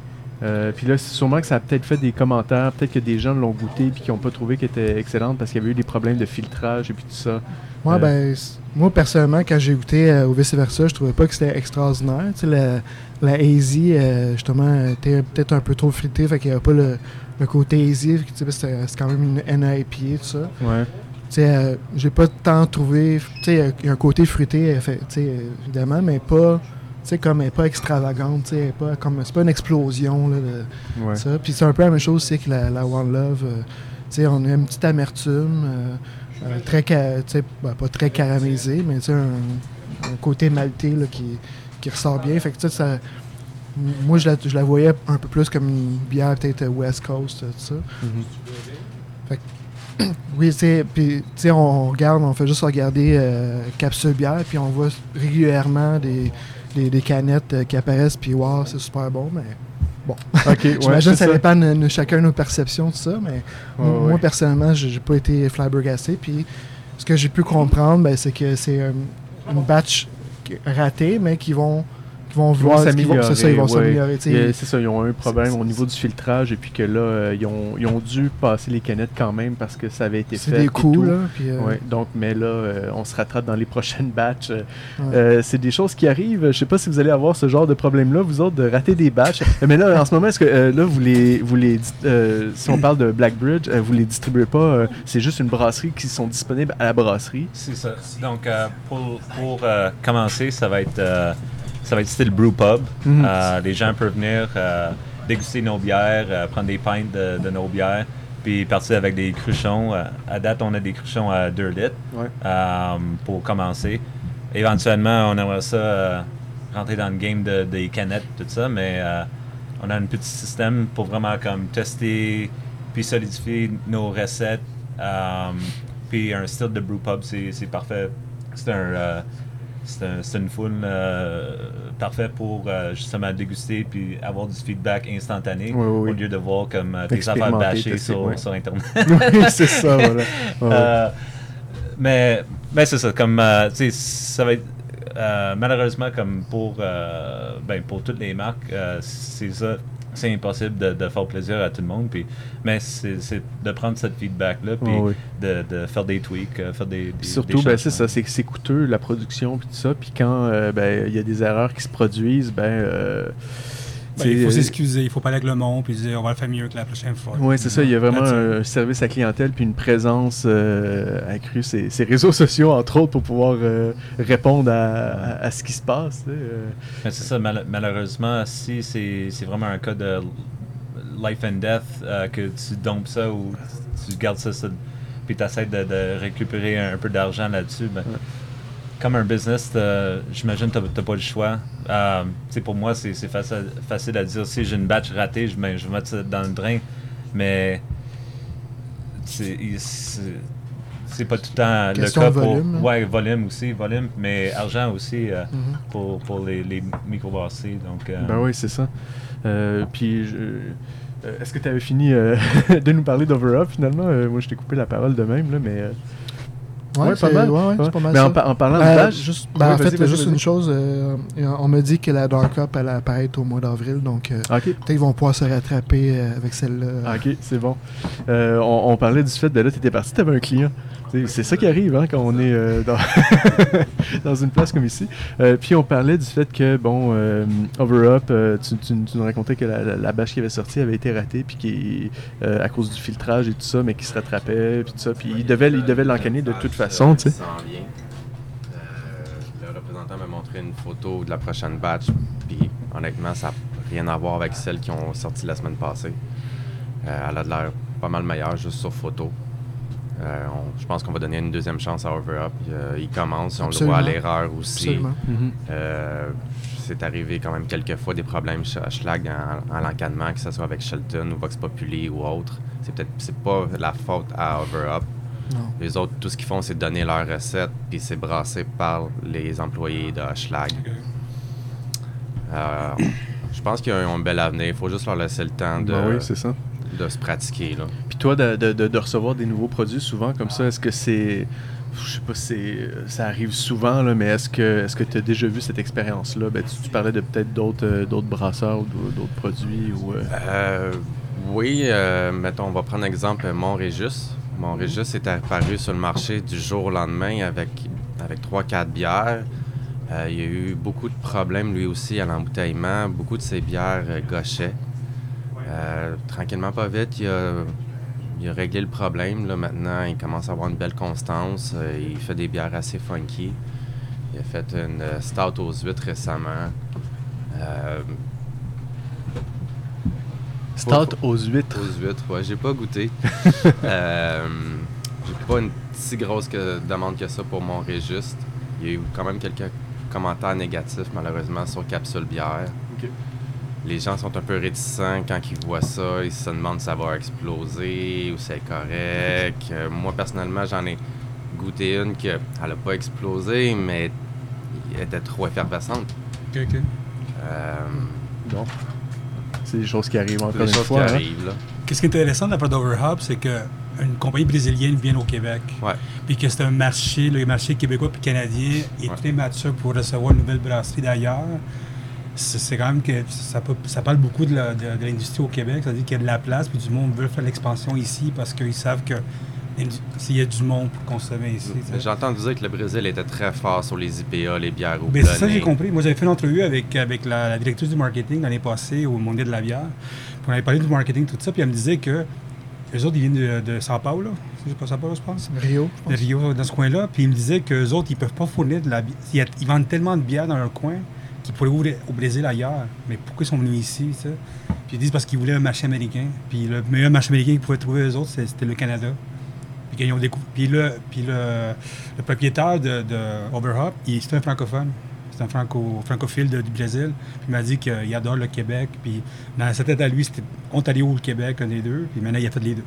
Euh, puis là, c'est sûrement que ça a peut-être fait des commentaires, peut-être que des gens l'ont goûté puis qui n'ont pas trouvé qu'elle était excellente parce qu'il y avait eu des problèmes de filtrage et puis tout ça. Moi, Euh, ben, moi, personnellement, quand j'ai goûté euh, au vice-versa, je trouvais pas que c'était extraordinaire. Tu sais, la, la hazy, justement, était peut-être un peu trop fritée, fait qu'il n'y avait pas le, le côté que C'est c'est quand même une NIPA, tout ça. Ouais. Euh, j'ai pas tant trouvé. Tu sais, il y a un côté fruité, euh, euh, évidemment, mais pas. Tu sais, comme elle est pas extravagante, elle est pas comme. C'est pas une explosion, là, de- Ouais. ça. Puis c'est un peu la même chose aussi que la, la One Love. euh, on a une petite amertume, euh, euh, très, ben, pas très caramélisée, mais un, un côté maltais là, qui, qui ressort bien. Fait que ça. Moi, je la, je la voyais un peu plus comme une bière peut-être euh, West Coast, euh, tout ça. Mhm. Oui, tu sais, puis tu sais, on regarde, on fait juste regarder euh, Capsule Bière, puis on voit régulièrement des, des, des canettes euh, qui apparaissent, puis wow, c'est super bon, mais ouais, j'imagine que ça dépend de, de chacun de nos perceptions, tout ça, mais moi, ouais. personnellement, j'ai pas été flabbergasté, puis ce que j'ai pu comprendre, ben, c'est que c'est euh, une batch ratée, mais qui vont, vont Ils vont voir, c'est ça, ils vont ouais. s'améliorer, C'est ça, ils ont eu un problème C'est- au niveau du filtrage et puis que là, euh, ils, ont, ils ont dû passer les canettes quand même parce que ça avait été C'est fait. des et coups, là, puis... euh, Ouais, donc, mais là, euh, on se rattrape dans les prochaines. Euh, Ouais. euh, c'est des choses qui arrivent. Je sais pas si vous allez avoir ce genre de problème-là, vous autres, de rater des batchs. Euh, mais là, en ce moment, est-ce que euh, là, vous les, vous les, euh, si on parle de Blackbridge, euh, vous les distribuez pas euh, C'est juste une brasserie qui sont disponibles à la brasserie? C'est ça. Donc, euh, pour, pour euh, commencer, ça va être euh, ça va être style brew pub. Mhm. Euh, les gens peuvent venir euh, déguster nos bières, euh, prendre des pintes de, de nos bières, puis partir avec des cruchons. À date, on a des cruchons à 2 litres Ouais. euh, pour commencer. Éventuellement, on aimerait ça euh, rentrer dans le game de- des canettes, tout ça, mais euh, on a un petit système pour vraiment comme tester puis solidifier nos recettes. Puis un style de brew pub, c'est parfait. C'est un, c'est un- c'est une foule euh, parfaite pour euh, justement déguster puis avoir du feedback instantané Oui, oui, oui. au lieu de voir comme euh, des affaires bâchées sur, sur Internet. Oui, c'est ça, voilà. Mais mais c'est ça, comme euh, tu sais, ça va être euh, malheureusement comme pour euh, ben, pour toutes les marques, euh, c'est ça, c'est impossible de, de faire plaisir à tout le monde. Puis, mais c'est de prendre cette feedback là, puis de, de faire des tweaks, euh, faire des, des surtout, ben, c'est ça, c'est coûteux la production puis tout ça. Puis quand euh, ben, il y a des erreurs qui se produisent, ben, euh, Ben, tu il faut s'excuser, il faut parler avec le monde, puis dire on va le faire mieux que la prochaine fois. Oui, c'est ça. Il y a vraiment un service à clientèle puis une présence euh, accrue. Ces, ces réseaux sociaux, entre autres, pour pouvoir euh, répondre à, à- à ce qui se passe. euh. Mais c'est ça, mal- malheureusement, si c'est c'est vraiment un cas de life and death, euh, que tu dompes ça ou tu gardes ça, ça puis tu essaies de, de récupérer un peu d'argent là-dessus, ben, comme un business, j'imagine que tu n'as pas le choix. Euh, pour moi, c'est facile, facile à dire. Si j'ai une batch ratée, je, je vais mettre ça dans le drain. Mais c'est pas tout le temps Question le cas de pour. volume, hein. Ouais, volume aussi, volume, mais argent aussi. euh, Mhm. pour, pour les, les microbrassés. Donc, euh, Ben oui, c'est ça. Euh, puis, je- euh, est-ce que tu avais fini euh, de nous parler d'Over Up finalement? Euh, Moi, je t'ai coupé la parole de même, là, mais. Euh, Ouais, pas mal. ouais, ouais, pas mal Mais en, ça. par- en parlant de Euh, batch, juste, ben, en fait, juste une chose, euh, on me dit que la Dark Up, elle apparaît au mois d'avril, donc euh, Ok. peut-être qu'ils vont pouvoir se rattraper euh, avec celle-là. Ah, ok, c'est bon. Euh, on, on parlait du fait de là, tu étais parti, tu avais un client. C'est ça qui arrive hein, quand on est euh, dans, dans une place comme ici. Euh, puis on parlait du fait que, bon, euh, Over Up, euh, tu, nous racontais que la, la- bâche qui avait sorti avait été ratée, puis qui, à cause du filtrage et tout ça, mais qui se rattrapait, puis tout ça. Puis il devait il devait l'encanner de toute façon, tu sais. Le représentant m'a montré une photo de la prochaine batch, puis honnêtement, ça n'a rien à voir avec celles qui ont sorti la semaine passée. Elle a de l'air pas mal meilleure juste sur photo. Euh, on- je pense qu'on va donner une deuxième chance à Over Up. Euh, il commence, on le voit à l'erreur aussi. Mhm. Euh, c'est arrivé quand même quelques fois des problèmes chez Schlag en, en l'encadrement, que ce soit avec Shelton ou Vox Populi ou autre. C'est peut-être c'est pas la faute à Over Up. Non. Les autres, tout ce qu'ils font, c'est donner leur recette, puis c'est brassé par les employés de Schlag. Euh, je pense qu'ils ont un bel avenir. Il faut juste leur laisser le temps de, Ben oui, c'est ça. De se pratiquer. Là. Puis toi, de, de- de- recevoir des nouveaux produits souvent comme ça, est-ce que c'est. Je sais pas si c'est- ça arrive souvent, là, mais est-ce que est-ce que tu as déjà vu cette expérience-là? Ben, tu, tu parlais de peut-être d'autres euh, d'autres brasseurs ou d'au- d'autres produits ou. euh, Euh, oui, euh, mettons, on va prendre exemple Mont-Régis. Mont-Régis est apparu sur le marché du jour au lendemain avec, avec 3-4 bières. Il y a eu beaucoup de problèmes lui aussi à l'embouteillement. Beaucoup de ses bières gauchaient. Euh, tranquillement, pas vite, il a, il a réglé le problème. Là, maintenant, il commence à avoir une belle constance. Euh, il fait des bières assez funky. Il a fait une euh, stout aux huîtres récemment. Euh, Stout aux huîtres. aux huîtres, ouais, j'ai pas goûté. j'ai pas une si grosse que- demande que ça pour mon Régiste. Il y a eu quand même quelques commentaires négatifs, malheureusement, sur Capsule Bière. Les gens sont un peu réticents quand ils voient ça. Ils se demandent si ça va exploser ou si c'est correct. Euh, moi, personnellement, j'en ai goûté une qui elle a pas explosé, mais elle était trop effervescente. Ok, ok. Euh, Bon. C'est des choses qui arrivent c'est encore des une choses fois. qui hein. arrivent, là. Qu'est-ce qui est intéressant de la part d'Overhub, c'est qu'une compagnie brésilienne vient au Québec. Ouais. Puis que c'est un marché, le marché québécois puis canadien est Ouais. très mature pour recevoir une nouvelle brasserie d'ailleurs. C'est quand même que ça, peut- ça parle beaucoup de la- de- de l'industrie au Québec. Ça veut dire qu'il y a de la place, puis du monde veut faire l'expansion ici parce qu'ils savent que s'il y a du monde pour consommer ici. J'ai entendu dire que le Brésil était très fort sur les IPA, les bières au Ben, c'est ça que j'ai compris. Moi, j'avais fait une entrevue avec, avec la, la directrice du marketing l'année passée au Mondial de la bière. Puis on avait parlé du marketing, tout ça, puis elle me disait que les autres, ils viennent de, de São Paulo. C'est pas São Paulo, je pense. Rio, je De pense. Rio, dans ce coin-là. Puis ils me disaient qu'eux autres, ils peuvent pas fournir de la bière. Ils, ils vendent tellement de bière dans leur coin qu'ils pourraient ouvrir au Brésil ailleurs. Mais pourquoi ils sont venus ici? Puis ils disent parce qu'ils voulaient un marché américain. Puis le meilleur marché américain qu'ils pouvaient trouver eux autres, c'était le Canada. Puis, ils ont décou- puis, le, puis le, le propriétaire de, de Overhop, c'est un francophone. C'est un franco, francophile du Brésil. Il m'a dit qu'il adore le Québec. Puis dans sa tête à lui, c'était Ontario ou le Québec, un des deux. Puis maintenant, il a fait les deux.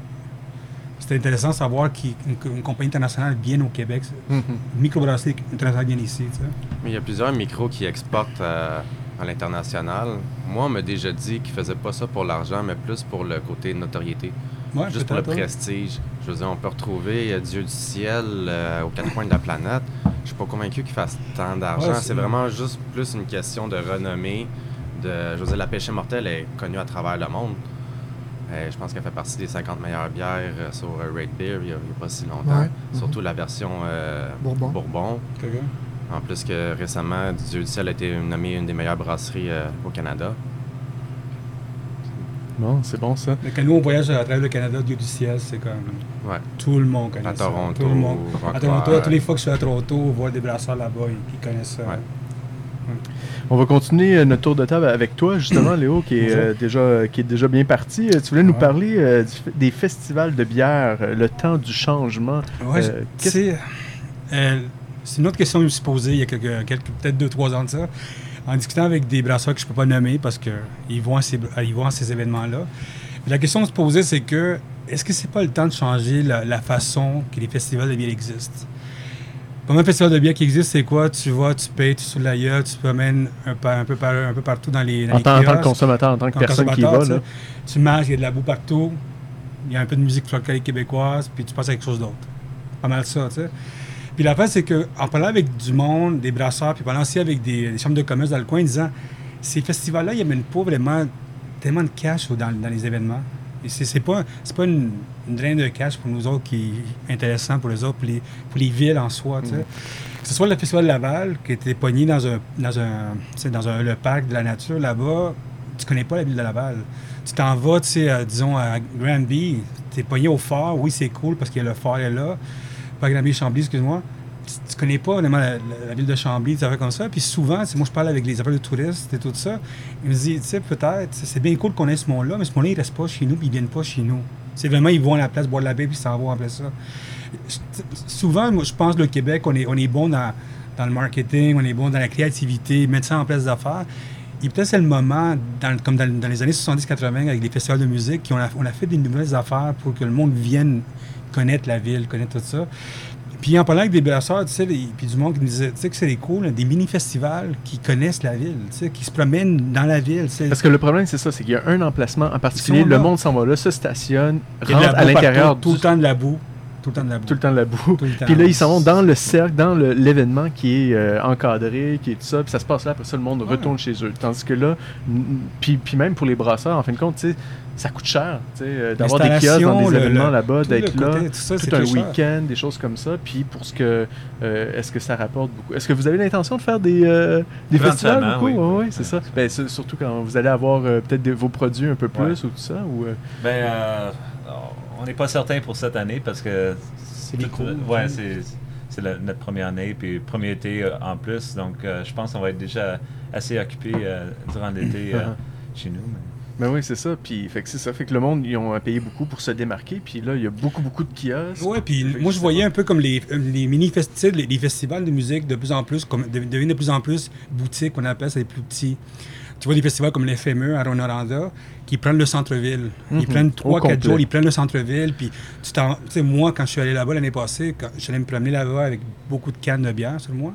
C'était intéressant de savoir qu'une une compagnie internationale vienne au Québec. Mhm. Une microbrasserie internationale vient ici. tu sais. Mais il y a plusieurs micros qui exportent euh, à l'international. Moi, on m'a déjà dit qu'ils faisaient pas ça pour l'argent, mais plus pour le côté notoriété. Ouais, Juste pour le prestige. Je veux dire, on peut retrouver euh, Dieu du ciel euh, aux quatre coins de la planète. Je suis pas convaincu qu'il fasse tant d'argent. Ouais, c'est c'est- vraiment juste plus une question de renommée. De, je veux dire, la pêche immortelle est connue à travers le monde. Euh, je pense qu'elle fait partie des 50 meilleures bières euh, sur euh, Rate Beer il y a, pas si longtemps. Ouais. Surtout la version euh, Bourbon. En plus que récemment, Dieu du ciel a été nommée une des meilleures brasseries euh, au Canada. Bon, c'est bon ça. Mais Quand nous, on voyage à travers le Canada, Dieu du ciel, c'est comme. Ouais. Tout le monde connaît À ça. Toronto, Tout le monde. À. Toronto, toutes les fois que je suis à Toronto, voir des brasseurs là-bas, ils, ils connaissent ça. Ouais. On va continuer euh, notre tour de table avec toi, justement, Léo, qui est, euh, déjà, qui est déjà bien parti. Euh, Tu voulais nous parler euh, du des festivals de bière, euh, le temps du changement. Ouais, Euh, tu qu'est-ce- sais, euh, c'est une autre question que je me suis posée il y a quelques, quelques- peut-être deux, trois ans de ça, en discutant avec des brasseurs que je ne peux pas nommer parce qu'ils vont à ces, ils vont à ces événements-là. Mais La question à se poser, c'est que est-ce que c'est pas le temps de changer la, la façon que les festivals de bière existent? Moi, un festival de bière qui existe, c'est quoi? Tu vas, tu payes, tu soules la gueule, tu te promènes un, peu- un peu, par- un peu partout dans les, dans En les tant, en tant que consommateur, en tant que Comme personne qui y va, consommateur, là. tu. Tu marches, il y a de la boue partout, il y a un peu de musique folklorique québécoise, puis tu passes à quelque chose d'autre. Pas mal ça, tu sais. Puis la c'est que en parlant avec du monde, des brasseurs, puis parlant aussi avec des, des chambres de commerce dans le coin, disant ces festivals-là, ils amènent pas vraiment tellement de cash dans les événements. C'est pas, pas une, une draine de cash pour nous autres qui est intéressant pour les autres, pour les, pour les villes en soi, sais. Que ce soit le Festival de Laval, qui était pogné dans un, dans un, dans un, le parc de la nature là-bas, tu connais pas la ville de Laval. Tu t'en vas, tu sais, à, disons, à Granby, tu es pogné au phare, oui, c'est cool parce que le phare est là. Pas Granby, Chambly, excuse-moi. Tu, connais pas vraiment la, ville de Chambly, des affaires comme ça. Puis souvent, moi, je parle avec les affaires de touristes et tout ça. Ils me disent, tu sais, peut-être, c'est bien cool qu'on ait ce monde-là, mais ce monde-là, il reste pas chez nous, puis ils viennent pas chez nous. C'est vraiment, ils vont à la place boire de la baie, puis ils s'en vont après ça. Souvent, moi, je pense que le Québec, on est, on est bon dans, dans le marketing, on est bon dans la créativité, mettre ça en place d'affaires. Et peut-être c'est le moment, comme dans, dans les années 70-80, avec les festivals de musique, qu'on a, on a fait des nouvelles affaires pour que le monde vienne connaître la ville, connaître tout ça. Puis en parlant avec des brasseurs, tu sais, les- puis du monde qui me disait, tu sais que c'est cool, hein, des mini-festivals qui connaissent la ville, tu sais, qui se promènent dans la ville. Parce que le problème, c'est ça, c'est qu'il y a un emplacement en particulier, sont le monde s'en va là, se stationne, rentre à l'intérieur tout du- le temps de la boue. Tout le temps de la boue. tout le temps de la boue. Tout. Puis là, ils s'en vont dans le cercle, dans l'événement qui est euh, encadré, qui est tout ça, puis ça se passe là, après ça, le monde Ouais. retourne chez eux. Tandis que là, puis, puis même pour les brasseurs, en fin de compte, tu sais, ça coûte cher, tu sais, euh, d'avoir des kiosques dans des événements là-bas, d'être là, tout ça, c'est tout un week-end, des choses comme ça. Puis pour ce que, euh, est-ce que ça rapporte beaucoup? Est-ce que vous avez l'intention de faire des, euh, des festivals Éventuellement, beaucoup? oui. C'est ça. Ben, surtout quand vous allez avoir euh, peut-être vos produits un peu plus Ouais. ou tout ça, ou euh, Ben, euh, on n'est pas certain pour cette année parce que C'est Ouais, c'est notre première année puis premier été euh, en plus. Donc, euh, je pense qu'on va être déjà assez occupé euh, durant l'été euh, Uh-huh. chez nous. mais- Ben oui, c'est ça. Puis fait que c'est ça. Fait que le monde, ils ont payé beaucoup pour se démarquer. Puis là, il y a beaucoup, beaucoup de kiosques. Ouais, puis moi je voyais un peu comme les, euh, les mini festivals, les, les festivals de musique de plus en plus, comme, de- deviennent de plus en plus boutiques, on appelle ça les plus petits. Tu vois des festivals comme l'FME à Rwanda qui prennent le centre-ville. Mhm. Ils prennent Au 3-4 complet. jours, ils prennent le centre-ville. Puis tu sais, moi, quand je suis allé là-bas l'année passée, quand j'allais me promener là-bas avec beaucoup de cannes de bière sur moi,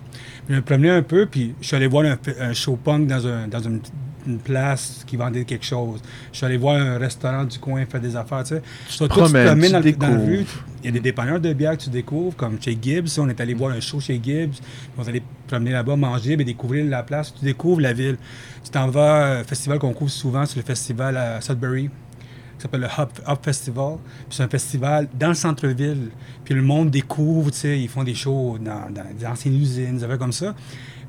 je me promenais un peu, puis je suis allé voir un, un show punk dans, un, dans une, une place qui vendait quelque chose. Je suis allé voir un restaurant du coin faire des affaires, tu sais. Toi, toi, promènes tu dans, le- dans la rue, il y a des dépanneurs de bière que tu découvres, comme chez Gibbs. On est allé voir un show chez Gibbs. On est allé promener là-bas, manger, et découvrir la place. Tu découvres la ville. Tu t'en vas, un festival qu'on couvre souvent, c'est le festival à Sudbury, qui s'appelle le Hop, Festival. C'est un festival dans le centre-ville. Puis le monde découvre, tu sais, ils font des shows dans, dans des anciennes usines, des affaires comme ça.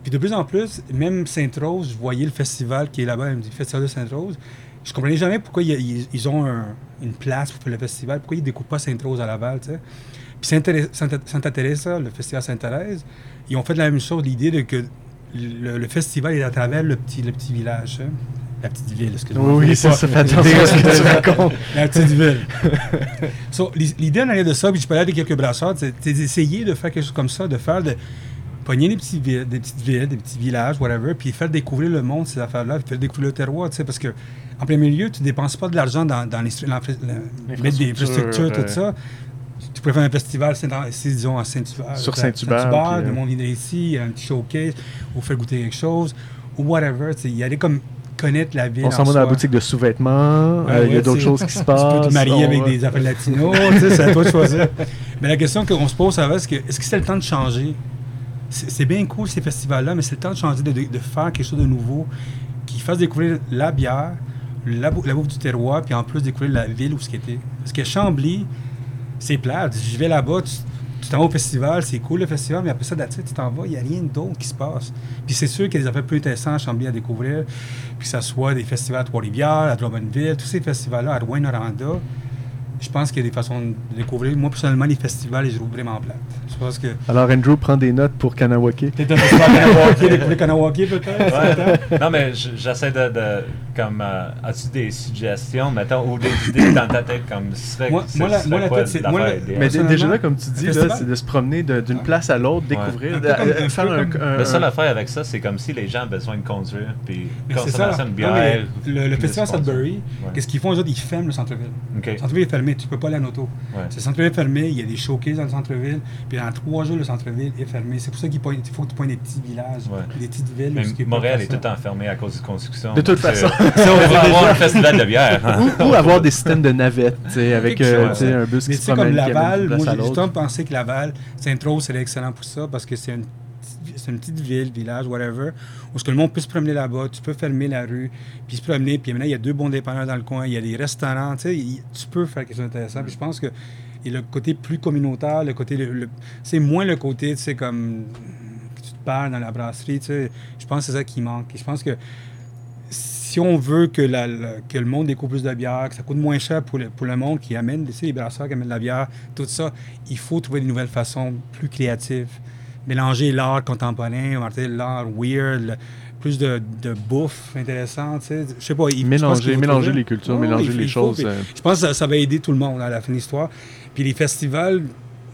Puis de plus en plus, même Sainte-Rose, je voyais le festival qui est là-bas, le festival de Sainte-Rose. Je comprenais jamais pourquoi ils, ont un- une place pour faire le festival, pourquoi ils ne découpent pas Sainte-Rose à Laval, tu sais. Puis Sainte-Thérèse- Santa, Teresa, le festival Sainte-Thérèse, ils ont fait la même chose, l'idée de que le, le festival est à travers le petit, le petit village, hein. la petite ville, excuse-moi. Oui, oui, pas- ça. Fais attention à ce que tu racontes. la petite ville. So, L'idée en arrière de ça, puis je parlais avec quelques brasseurs, c'est d'essayer de faire quelque chose comme ça, de faire de pogner des, petites villes, des petits villages, whatever, puis faire découvrir le monde, ces affaires-là, puis faire découvrir le terroir, tu sais, parce que en premier lieu, tu ne dépenses pas de l'argent dans, dans des infrastructures, tout ça. Tu pourrais faire un festival, c'est c'est, disons, à Saint-Hubert. Sur Saint-Hubert, puis, le euh, monde vient ici, un petit showcase, ou faire goûter quelque chose, ou whatever. tu sais, Y aller comme connaître la ville. On en s'en va dans la boutique de sous-vêtements. Ouais, euh, il y a d'autres tu- choses qui se Tu passent. peux te marier avec va- des affaires latinos, tu sais, c'est à toi de choisir. Mais la question qu'on se pose, ça va, est-ce que est-ce que c'est le temps de changer? C'est bien cool ces festivals-là, mais c'est le temps de changer, de, faire quelque chose de nouveau qui fasse découvrir la bière, la, bou- la bouffe du terroir, puis en plus découvrir la ville où ce qui était. Parce que Chambly, c'est plate. Je vais là-bas, tu t'en vas au festival, c'est cool le festival, mais après ça, it, tu t'en vas, il n'y a rien d'autre qui se passe. Puis c'est sûr qu'il y a des affaires plus intéressantes à Chambly à découvrir, puis que ça soit des festivals à Trois-Rivières, à Drummondville, tous ces festivals-là, à Rouen-Noranda, je pense qu'il y a des façons de découvrir. Moi, personnellement, les festivals, je les trouve vraiment plates. Je pense que... Alors, Andrew prend des notes pour Kanawake. Peut-être un festival Kanawake, découvrir Kanawake, peut-être? Ouais. non, mais j'essaie de, de- comme, euh, as-tu des suggestions, mettons, ou des idées dans ta tête, comme, serait, Moi- la- serait moi, la tête, c'est-? Mais déjà là, comme tu dis, c'est de se promener d'une place à l'autre, Ouais. découvrir, euh, faire un, La seule affaire avec ça, c'est comme si les gens ont besoin de conduire, puis ça. une bière... le, festival. Sudbury, qu'est-ce qu'ils font, ils ferment le centre-ville. Le centre-ville est fermé, tu peux pas aller en auto. Ouais. C'est le centre-ville est fermé, il y a des showcases dans le centre-ville, puis dans trois jours, le centre-ville est fermé. C'est pour ça qu'il faut que tu pointes des petits villages, Ouais. des petites villes. Mais Montréal est tout le temps fermé à cause de construction. De toute façon. c'est- Si on veut avoir un festival de bière. hein. ou, ou avoir des systèmes de navettes, tu sais, avec euh, chose, un bus Mais qui tu se sais, comme promène, amène Laval, moi, j'ai l'autre. justement pensé que Laval, Saint-Rose serait excellent pour ça, parce que c'est une, c'est une petite ville, village, whatever, où ce que le monde peut se promener là-bas, tu peux fermer la rue, puis se promener, puis maintenant, il y a deux bons dépanneurs dans le coin, il y a des restaurants, tu sais, tu peux faire quelque chose d'intéressant. Puis je pense que le côté plus communautaire, le côté, c'est moins le côté, tu sais, comme tu te perds dans la brasserie, tu sais, je pense que c'est ça qui manque. Et je pense que si on veut que, le monde découvre plus de bière, que ça coûte moins cher pour le, pour le monde qui amène, tu sais, les brasseurs qui amènent de la bière, tout ça, il faut trouver de nouvelles façons plus créatives. Mélanger l'art contemporain, l'art weird, le- plus de, de bouffe intéressante, tu sais. Je sais pas. il- Mélanger, mélanger les cultures, Ouais, mélanger il- les il choses. euh, Je pense que ça, ça va aider tout le monde à la fin de l'histoire. Puis les festivals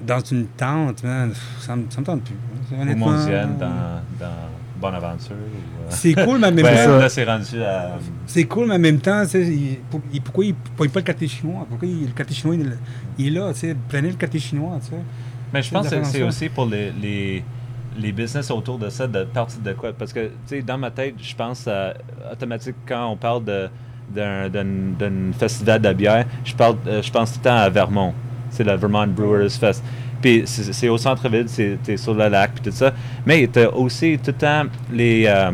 dans une tente, man, ça me, ça me tente plus. Ou Honnêtement, Mondienne dans, dans Bonaventure. ou, euh, C'est cool, mais en même ben, temps, là, c'est rendu à... c'est cool, mais en même temps, tu sais, il- pour- il- pourquoi il ne pas le quartier chinois? Pourquoi il- le quartier chinois, il, il est là, tu sais, prenez le quartier chinois, tu sais. Mais je pense que c'est aussi pour les, les, les business autour de ça, de partir de quoi? Parce que, tu sais, dans ma tête, je pense à, automatique quand on parle de d'un festival de bière, je, parle, euh, je pense tout le temps à Vermont. C'est le Vermont Brewers Fest. Puis c'est au centre-ville, c'est sur le lac, puis tout ça. Mais tu aussi tout le temps les. euh,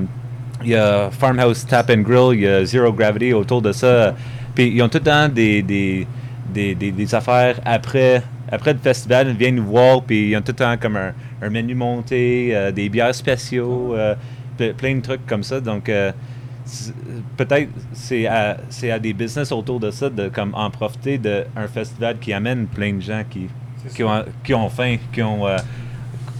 il y a Farmhouse Tap and Grill, il y a Zero Gravity autour de ça. Puis ils ont tout le temps des, des, des, des, des affaires après, après le festival. Ils viennent nous voir, puis ils ont tout le temps comme un, un menu monté, euh, des bières spéciaux, euh, ple- plein de trucs comme ça. Donc, euh, peut-être c'est à, c'est à des business autour de ça de comme en profiter d'un festival qui amène plein de gens qui, qui, ont, qui ont faim, qui ont, euh,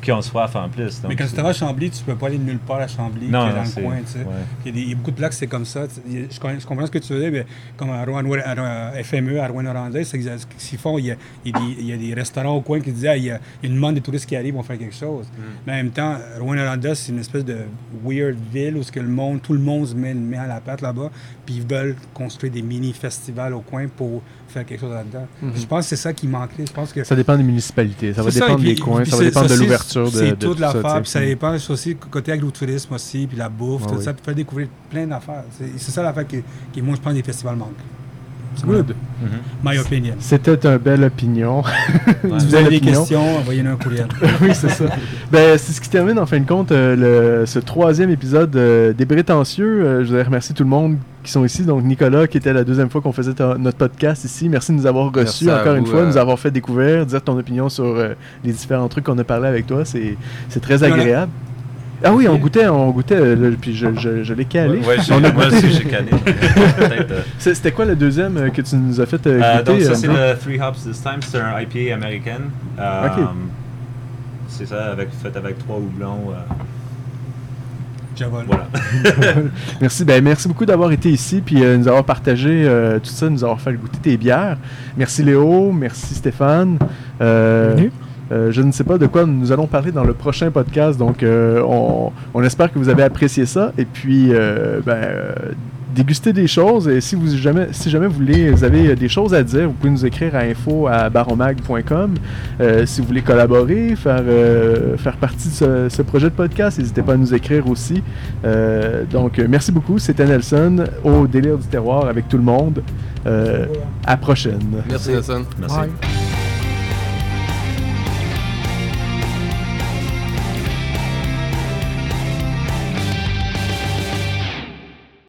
qui ont soif en plus. Donc, mais quand tu vas à Chambly, tu peux pas aller nulle part à Chambly, Non, qui est dans le coin, tu sais. ouais. Il y, a y beaucoup de plaques, c'est comme ça. Je, comprends ce que tu veux dire, mais comme à, Rouen, à, Rouen- à FME, à Rouen-Noranda, c'est exact- ce qu'ils font. Il y, a, il, y a des, il y a des restaurants au coin qui disent ah, il, y a, il y a une demande des touristes qui arrivent, on faire quelque chose. Mm. Mais en même temps, Rouen-Noranda, c'est une espèce de weird ville où ce que le monde, tout le monde se met, met à la patte là-bas, puis ils veulent construire des mini-festivals au coin pour faire quelque chose là-dedans. Je pense que c'est ça qui manquerait. Je pense que Ça dépend des municipalités, ça va c'est dépendre puis- des coins, puis ça va dépendre de l'ouverture de, C'est de toute l'affaire, puis ça dépend aussi côté agrotourisme aussi, puis la bouffe, Ah tout oui. ça, puis faire découvrir plein d'affaires. C'est c'est ça l'affaire qui, qui, moi, je pense, des festivals manquent. Good. Mhm. My opinion. C'était une belle opinion. Ouais. Si vous avez des opinion. questions, envoyez-nous un courriel. oui, c'est ça. Ben, c'est ce qui termine en fin de compte euh, le- ce troisième épisode euh, des Prétentieux. Euh, je voudrais remercier tout le monde qui sont ici. Donc, Nicolas, qui était la deuxième fois qu'on faisait notre podcast ici. Merci de nous avoir reçus encore une fois, de euh, nous avoir fait découvrir, dire ton opinion sur euh, les différents trucs qu'on a parlé avec toi. C'est c'est très Voilà. agréable. Ah oui, on goûtait, on goûtait, euh, puis je, je, je l'ai calé. Ouais, j'ai- On a moi aussi, j'ai calé. Euh, C'était quoi le deuxième euh, que tu nous as fait Euh, goûter donc ça c'est le Three Hops this time, c'est un IPA américain. Euh, Ok. C'est ça, avec, fait avec trois houblons. euh, voilà. Merci, ben, merci beaucoup d'avoir été ici puis euh, nous avoir partagé euh, tout ça, nous avoir fait goûter tes bières. Merci Léo, merci Stéphane. Euh, Bienvenue. Euh, je ne sais pas de quoi nous allons parler dans le prochain podcast, donc euh, on, on espère que vous avez apprécié ça. Et puis, euh, ben, euh, déguster des choses. Et si vous jamais, si jamais vous, voulez, vous avez des choses à dire, vous pouvez nous écrire à info à baromag.com. Euh, si vous voulez collaborer, faire, euh, faire partie de ce, ce projet de podcast, n'hésitez pas à nous écrire aussi. Euh, donc, merci beaucoup. C'était Nelson au délire du terroir avec tout le monde. Euh, à la prochaine. Merci, Nelson. Merci. Bye.